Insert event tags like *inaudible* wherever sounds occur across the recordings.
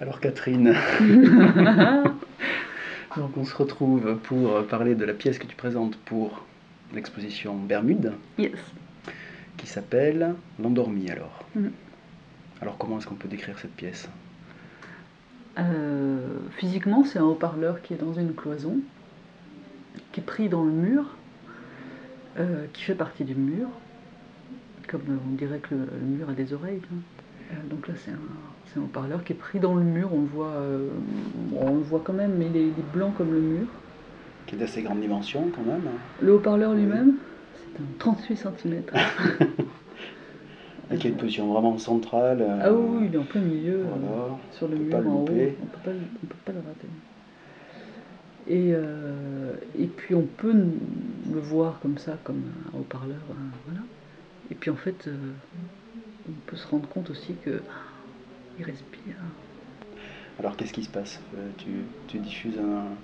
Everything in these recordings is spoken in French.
Alors Catherine, *laughs* donc on se retrouve pour parler de la pièce que tu présentes pour l'exposition Bermude, Yes. qui s'appelle L'endormi alors. Mhm. Alors comment est-ce qu'on peut décrire cette pièce? Euh, physiquement, c'est un haut-parleur qui est dans une cloison, qui est pris dans le mur, euh, qui fait partie du mur, comme on dirait que le, le mur a des oreilles. hein. Euh, donc là, c'est un, c'est un haut-parleur qui est pris dans le mur. On le voit, euh, on le voit quand même, mais il est, il est blanc comme le mur. Qui est d'assez grande dimension quand même. Le haut-parleur lui-même, c'est un 38 cm. *laughs* Et qui a une position vraiment centrale. euh, Ah oui, il est en plein milieu. euh, Voilà. sur le mur en haut, on peut pas, le- on peut pas le rater. Et, euh, et puis on peut le voir comme ça, comme un haut-parleur, euh, voilà. Et puis en fait, on peut se rendre compte aussi que ah, il respire. Alors qu'est-ce qui se passe? Euh, tu, tu diffuses un,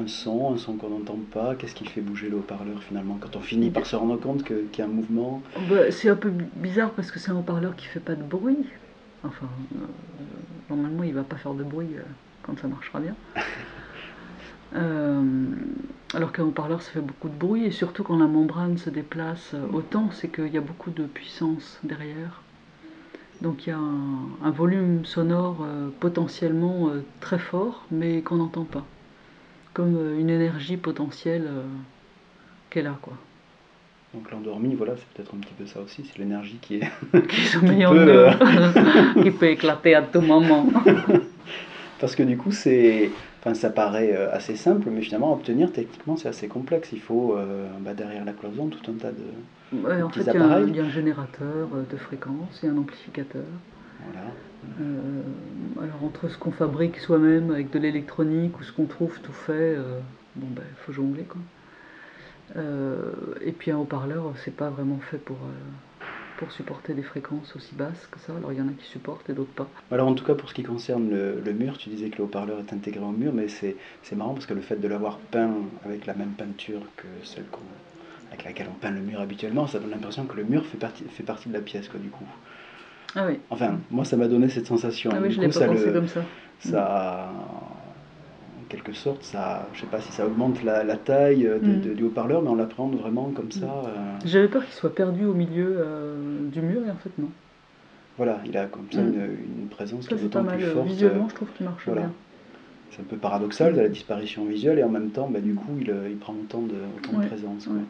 un son, un son qu'on n'entend pas. Qu'est-ce qui fait bouger le haut-parleur finalement quand on finit par se rendre compte qu'il y a un mouvement? Bah, c'est un peu bi- bizarre parce que c'est un haut-parleur qui fait pas de bruit. Enfin, euh, normalement, il va pas faire de bruit euh, quand ça marchera bien. *laughs* Alors qu'un haut-parleur, ça fait beaucoup de bruit, et surtout quand la membrane se déplace autant, c'est qu'il y a beaucoup de puissance derrière. Donc il y a un, un volume sonore euh, potentiellement euh, très fort, mais qu'on n'entend pas. Comme euh, une énergie potentielle qu'elle a, quoi. Donc l'endormi, voilà, c'est peut-être un petit peu ça aussi, c'est l'énergie qui est... *laughs* qui sommeille en peut, *laughs* qui peut éclater à tout moment. *laughs* Parce que du coup, c'est... Enfin, ça paraît euh, assez simple, mais finalement, à obtenir, techniquement, c'est assez complexe. Il faut, euh, bah, derrière la cloison, tout un tas de... Ouais, en Petits fait, il y, a un, appareils. il y a un générateur euh, de fréquence et un amplificateur. Voilà. Euh, alors, entre ce qu'on fabrique soi-même avec de l'électronique ou ce qu'on trouve tout fait, euh, bon, ben, il faut jongler, quoi. Et puis, un haut-parleur, c'est pas vraiment fait pour, pour supporter des fréquences aussi basses que ça. Alors, il y en a qui supportent et d'autres pas. Alors en tout cas, pour ce qui concerne le, le mur, tu disais que le haut-parleur est intégré au mur, mais c'est marrant parce que le fait de l'avoir peint avec la même peinture que celle qu'on avec laquelle on peint le mur habituellement, ça donne l'impression que le mur fait partie, fait partie de la pièce, quoi, du coup. Ah oui, Enfin, moi, ça m'a donné cette sensation. ah oui du je coup, l'ai pas ça, pensé le- comme ça. ça, en quelque sorte, ça, je sais pas si ça augmente la, la taille de- Mm. de- du haut-parleur, mais on l'appréhende vraiment comme ça. euh, J'avais peur qu'il soit perdu au milieu euh, du mur et en fait, non. voilà, il a comme ça Mm. une, une présence qui Ça, est c'est pas d'autant plus euh, forte. Visuellement, je trouve qu'il marche voilà. bien. C'est un peu paradoxal de la disparition visuelle et en même temps, bah, du coup, il, euh, il prend autant de, autant de Ouais, présence. ouais.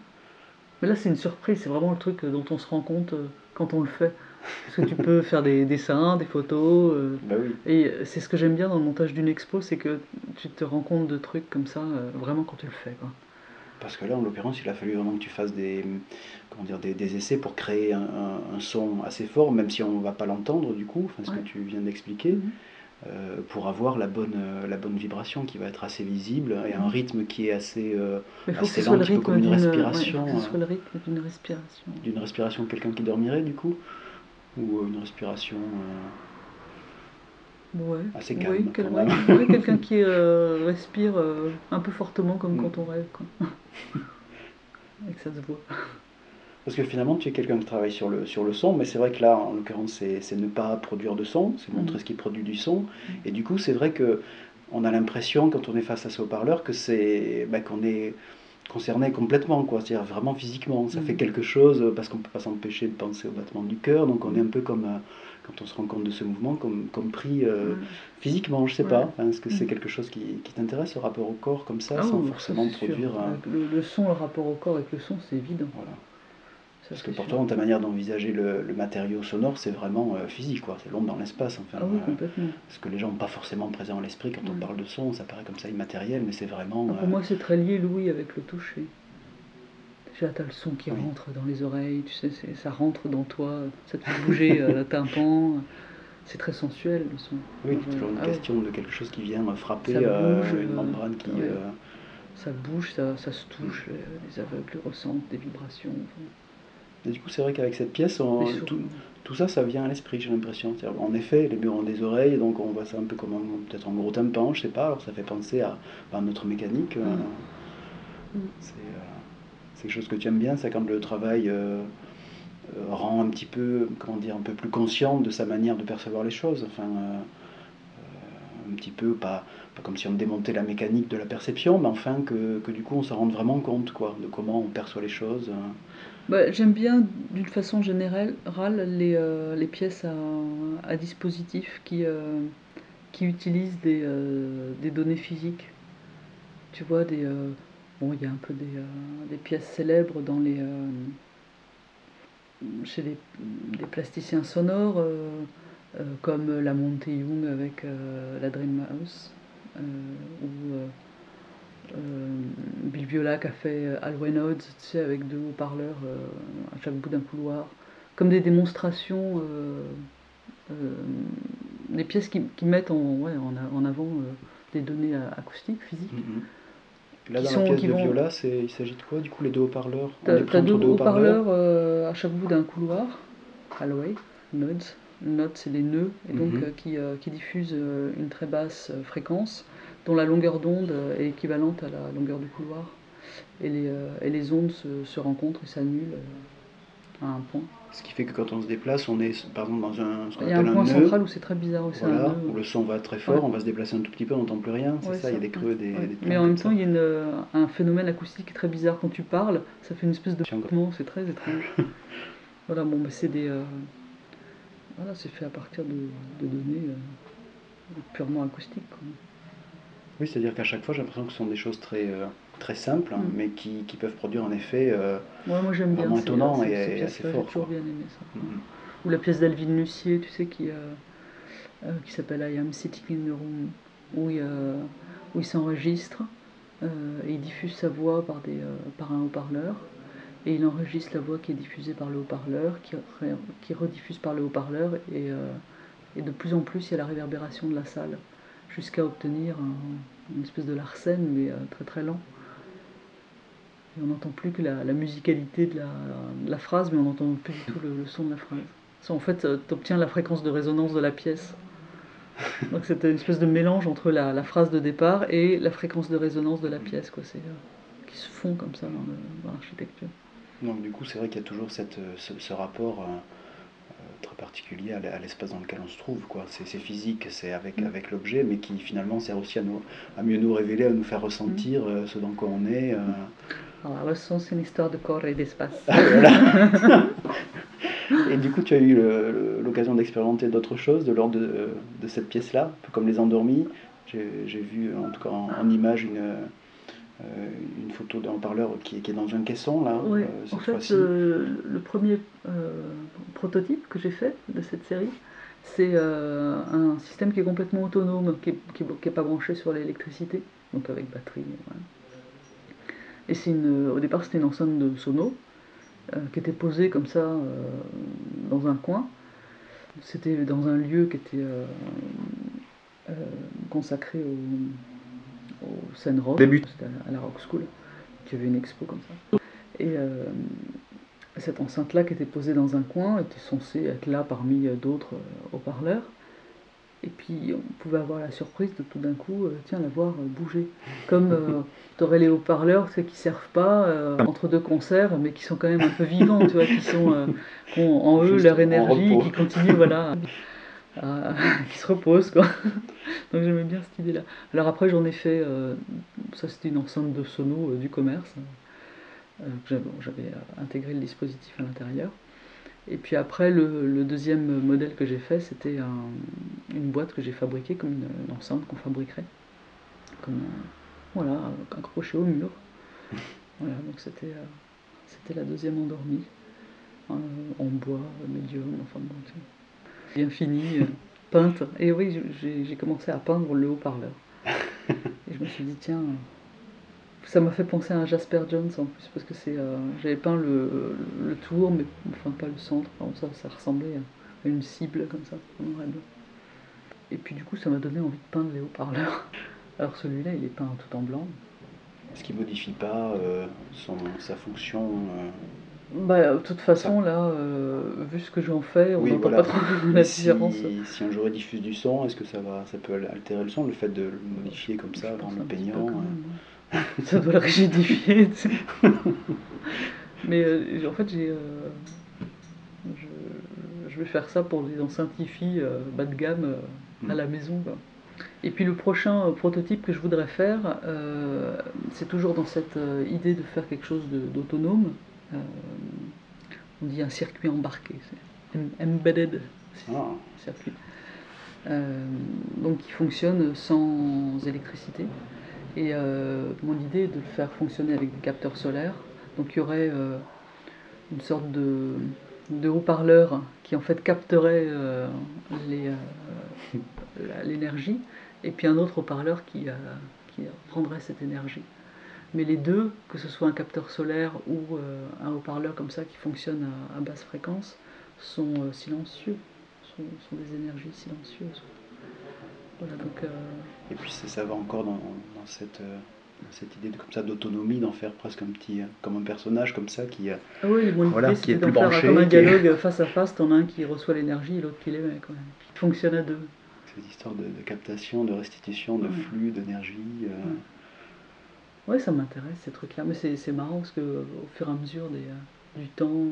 Mais là, c'est une surprise, c'est vraiment le truc euh, dont on se rend compte euh, quand on le fait. Parce que tu peux faire des dessins, des photos. euh, Bah oui, et euh, c'est ce que j'aime bien dans le montage d'une expo, c'est que tu te rends compte de trucs comme ça euh, vraiment quand tu le fais. Quoi. parce que là, en l'occurrence, il a fallu vraiment que tu fasses des, comment dire, des, des essais pour créer un, un- un son assez fort, même si on ne va pas l'entendre du coup, ce Ouais. que tu viens d'expliquer, Mhm. euh, pour avoir la bonne, euh, la bonne vibration qui va être assez visible et un Mhm. rythme qui est assez euh, Assez lent, un petit peu comme une ouais, respiration, faut que ce euh. soit le rythme d'une respiration. d'une respiration de quelqu'un qui dormirait du coup, ou euh, une respiration. euh, Ouais. Assez Oui, calme, quel- ouais, ouais, quelqu'un qui euh, respire euh, un peu fortement comme Mm. quand on rêve. Quoi. *laughs* Et que ça se voit. Parce que finalement, tu es quelqu'un qui travaille sur le, sur le son, mais c'est vrai que là, en l'occurrence, c'est ne pas produire de son, c'est montrer Mhm. ce qui produit du son. Et du coup, c'est vrai que on a l'impression, quand on est face à ce haut-parleur, que c'est bah, qu'on est concerné complètement, quoi. C'est-à-dire vraiment physiquement. Ça fait quelque chose, euh, parce qu'on ne peut pas s'empêcher de penser au battement du cœur, donc on est un peu comme, euh, quand on se rend compte de ce mouvement, comme, comme pris euh, physiquement, je sais Ouais. pas. Enfin, Est-ce que c'est Mhm. quelque chose qui, qui t'intéresse, ce rapport au corps, comme ça, Ah sans oui, forcément ça, produire... un- Le, le son, le rapport au corps avec le son, c'est évident. Voilà. Parce que pour toi, ta manière d'envisager le, le matériau sonore, c'est vraiment euh, physique, quoi. C'est l'onde dans l'espace, enfin. Ah oui, euh, complètement. ce que les gens n'ont pas forcément présent à l'esprit quand on parle de son, ça paraît comme ça immatériel, mais c'est vraiment. Ah, pour euh, moi, c'est très lié, Louis, avec le toucher. Déjà, t'as le son qui Oui. rentre dans les oreilles, tu sais, ça rentre dans toi, ça te fait bouger le tympan. C'est très sensuel, le son. oui, Ah, c'est toujours une ah ouais. question de quelque chose qui vient frapper Ça euh, bouge, une membrane qui. ouais. euh, Ça bouge, ça, ça se touche, euh, les aveugles ressentent des vibrations. enfin, Et du coup, c'est vrai qu'avec cette pièce, on- tout, ça, ça vient à l'esprit, j'ai l'impression. En effet, les murs ont des oreilles, donc on voit ça un peu comme un- peut-être gros tympan, je sais pas, alors ça fait penser à, à notre mécanique. euh, Mm. C'est euh, c'est quelque chose que tu aimes bien, ça, quand le travail euh, rend un petit peu, comment dire, un peu plus conscient de sa manière de percevoir les choses. Enfin, un petit peu, pas, pas comme si on démontait la mécanique de la perception, mais enfin que, que du coup on s'en rende vraiment compte quoi, de comment on perçoit les choses. Bah, J'aime bien d'une façon générale les, euh, les pièces à, à, dispositif qui, euh, qui utilisent des, euh, des, données physiques. Tu vois, des, bon, il y a un peu des, des pièces célèbres dans les, chez des plasticiens sonores, comme la Monte Young avec la Dream House, ou euh, Bill Viola qui a fait euh, Alwyn Odds, tu sais, avec deux haut-parleurs euh, à chaque bout d'un couloir, comme des démonstrations, des pièces qui, mettent en, ouais, en, avant des données acoustiques, physiques. Mm-hmm. Là, dans la pièce de Viola, il s'agit de quoi Du coup, les deux haut-parleurs? T'as deux haut-parleurs? à chaque bout d'un couloir, Alway, Nodes. Nodes, c'est les nœuds, et donc mm-hmm. qui, qui, diffusent une très basse fréquence dont la longueur d'onde est équivalente à la longueur du couloir. Et les, euh, et les ondes se, se rencontrent et s'annulent euh, à un point. Ce qui fait que quand on se déplace, on est par exemple dans un. Il y a un point central où c'est très bizarre. Où, voilà, où le son va très fort, on va se déplacer un tout petit peu, on n'entend plus rien. C'est ça, il y a des creux, des, des Mais en même temps, il y a une, un phénomène acoustique très bizarre quand tu parles. Ça fait une espèce de. C'est très étrange. *laughs* voilà, bon, c'est des. Euh, voilà, c'est fait à partir de, de données purement acoustiques. Quoi. Oui, c'est-à-dire qu'à chaque fois, j'ai l'impression que ce sont des choses très, euh, très simples, mm. mais qui, qui, peuvent produire un effet euh, ouais, moi j'aime vraiment étonnant et, assez fort. J'ai toujours bien aimé ça. Mm. Ou la pièce d'Alvin Lucier, tu sais, qui, euh, qui s'appelle I Am Sitting in the Room, où il, où il s'enregistre et il diffuse sa voix par, des, par un haut-parleur. Et il enregistre la voix qui est diffusée par le haut-parleur, qui, qui rediffuse par le haut-parleur, et, et de plus en plus, il y a la réverbération de la salle jusqu'à obtenir une espèce de larcène, mais euh, très très lent. Et on n'entend plus que la, musicalité de la, phrase, mais on n'entend plus du tout le, son de la phrase. en fait, euh, tu obtiens la fréquence de résonance de la pièce. Donc c'était une espèce de mélange entre la, phrase de départ et la fréquence de résonance de la pièce, quoi. C'est, euh, qui se font comme ça dans, l'architecture. Donc du coup, c'est vrai qu'il y a toujours cette, ce, rapport très particulier à l'espace dans lequel on se trouve. Quoi. C'est, physique, c'est avec, mm. avec l'objet, mais qui finalement sert aussi à, nous, à mieux nous révéler, à nous faire ressentir mm. euh, ce dans quoi on est. Euh. Alors, le son, c'est une histoire de corps et d'espace. Ah, *laughs* et du coup, tu as eu l'occasion d'expérimenter d'autres choses de l'ordre de, de, cette pièce-là, un peu comme les endormis. J'ai, vu, en tout cas en, en image, une euh, une photo d'un parleur qui, qui, est dans un caisson là. Oui. Euh, en fait, euh, le premier prototype que j'ai fait de cette série, c'est un système qui est complètement autonome, qui n'est pas branché sur l'électricité, donc avec batterie. Et c'est une, au départ, c'était une enceinte de sono qui était posée comme ça dans un coin. C'était dans un lieu qui était consacré au au Sun Rock, à la Rock School, qui avait une expo comme ça. Et euh, cette enceinte-là qui était posée dans un coin était censée être là parmi d'autres euh, haut-parleurs. Et puis on pouvait avoir la surprise de tout d'un coup, euh, tiens, la voir bouger. Comme *laughs* tu aurais les haut-parleurs qui ne servent pas entre deux concerts, mais qui sont quand même un peu vivants, tu vois, qui, sont, ont en eux leur énergie, qui continuent, voilà. Euh, *laughs* qui se repose quoi. Donc j'aimais bien cette idée là. Alors après j'en ai fait, euh, ça c'était une enceinte de sono euh, du commerce. J'avais intégré le dispositif à l'intérieur. Et puis après le, deuxième modèle que j'ai fait c'était une boîte que j'ai fabriquée comme une, enceinte qu'on fabriquerait. Comme voilà, accrochée au mur. Voilà, donc c'était c'était la deuxième endormie. en bois, médium, enfin bon, bien fini, euh, peinte. Et oui, j'ai commencé à peindre le haut-parleur. *laughs* Et je me suis dit, tiens, ça m'a fait penser à un Jasper Jones en plus, parce que c'est, euh, j'avais peint le, le, tour, mais enfin pas le centre. ça, ça ressemblait à une cible comme ça, Et puis du coup, ça m'a donné envie de peindre les haut-parleurs. *laughs* Alors celui-là, il est peint tout en blanc. Ce qui modifie pas euh, son, sa fonction bah, de toute façon, là, euh, vu ce que j'en fais, on n'entend pas trop la différence. Si, un jour il diffuse du son, est-ce que ça, va, ça peut altérer le son, le fait de le modifier comme ça, dans le peignant hein. Ça doit le rigidifier. *laughs* Mais euh, en fait, j'ai, euh, je, vais faire ça pour les enceintes bas de gamme à mm. la maison. Et puis le prochain prototype que je voudrais faire, c'est toujours dans cette idée de faire quelque chose d'autonome. On dit un circuit embarqué, embedded ah. circuit. donc qui fonctionne sans électricité. Et mon idée est de le faire fonctionner avec des capteurs solaires. Donc il y aurait une sorte de, de haut-parleur qui en fait capterait euh, euh, *laughs* l'énergie, et puis un autre haut-parleur qui, euh, qui prendrait cette énergie. Mais les deux, que ce soit un capteur solaire ou un haut-parleur comme ça qui fonctionne à, basse fréquence, sont silencieux, sont, des énergies silencieuses. Voilà, donc, Et puis ça va encore dans, dans cette cette idée de, comme ça d'autonomie, d'en faire presque un petit, euh, comme un personnage comme ça qui, euh, ah oui, voilà, qui est plus branché. Comme un dialogue face à face, t'en as un qui reçoit l'énergie et l'autre qui l'émet quand même, qui fonctionne à deux. Cette histoire de, captation, de restitution, de flux, d'énergie. Euh... Ouais. ça m'intéresse ces trucs-là, mais c'est marrant parce que au fur et à mesure des, euh, du temps,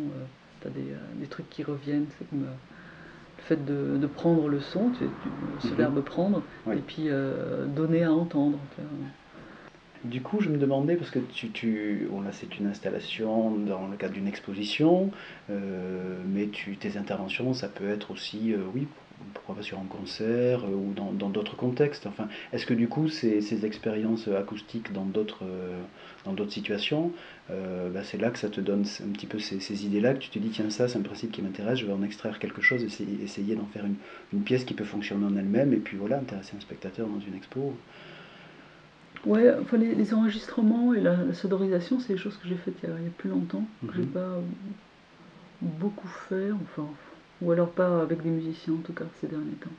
tu as des, des, trucs qui reviennent. C'est comme le fait de, de, prendre le son, tu, ce mm-hmm. verbe prendre, et puis donner à entendre. Du coup, je me demandais, parce que tu, tu là, c'est une installation dans le cadre d'une exposition, euh, mais tu, tes interventions, ça peut être aussi, euh, oui, pourquoi pas sur un concert euh, ou dans, d'autres contextes. Enfin, est-ce que du coup, ces, ces expériences acoustiques dans d'autres, dans d'autres situations, bah, c'est là que ça te donne un petit peu ces, idées-là, que tu te dis, tiens, ça, c'est un principe qui m'intéresse, je vais en extraire quelque chose, essayer, essayer d'en faire une, une pièce qui peut fonctionner en elle-même, et puis voilà, intéresser un spectateur dans une expo. Ouais, enfin, les, enregistrements et la, sonorisation, c'est des choses que j'ai faites il y, a, plus longtemps, que j'ai mhm. pas beaucoup fait, enfin, ou alors pas avec des musiciens en tout cas ces derniers temps.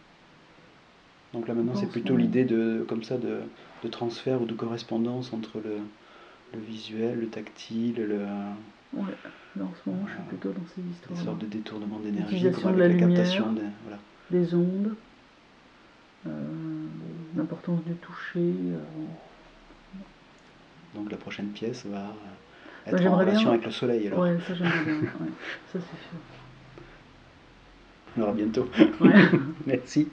Donc là maintenant c'est plutôt l'idée de comme ça de, de, transfert ou de correspondance entre le, le visuel, le tactile, le. Ouais, là en ce moment je suis plutôt dans ces histoires. Une sorte de détournement d'énergie, de la, captation des, ondes, euh, l'importance du toucher. Euh, donc la prochaine pièce va être en relation avec le soleil. Alors. Ouais, ça j'aimerais bien. ça c'est sûr. On verra bientôt. *laughs* Merci.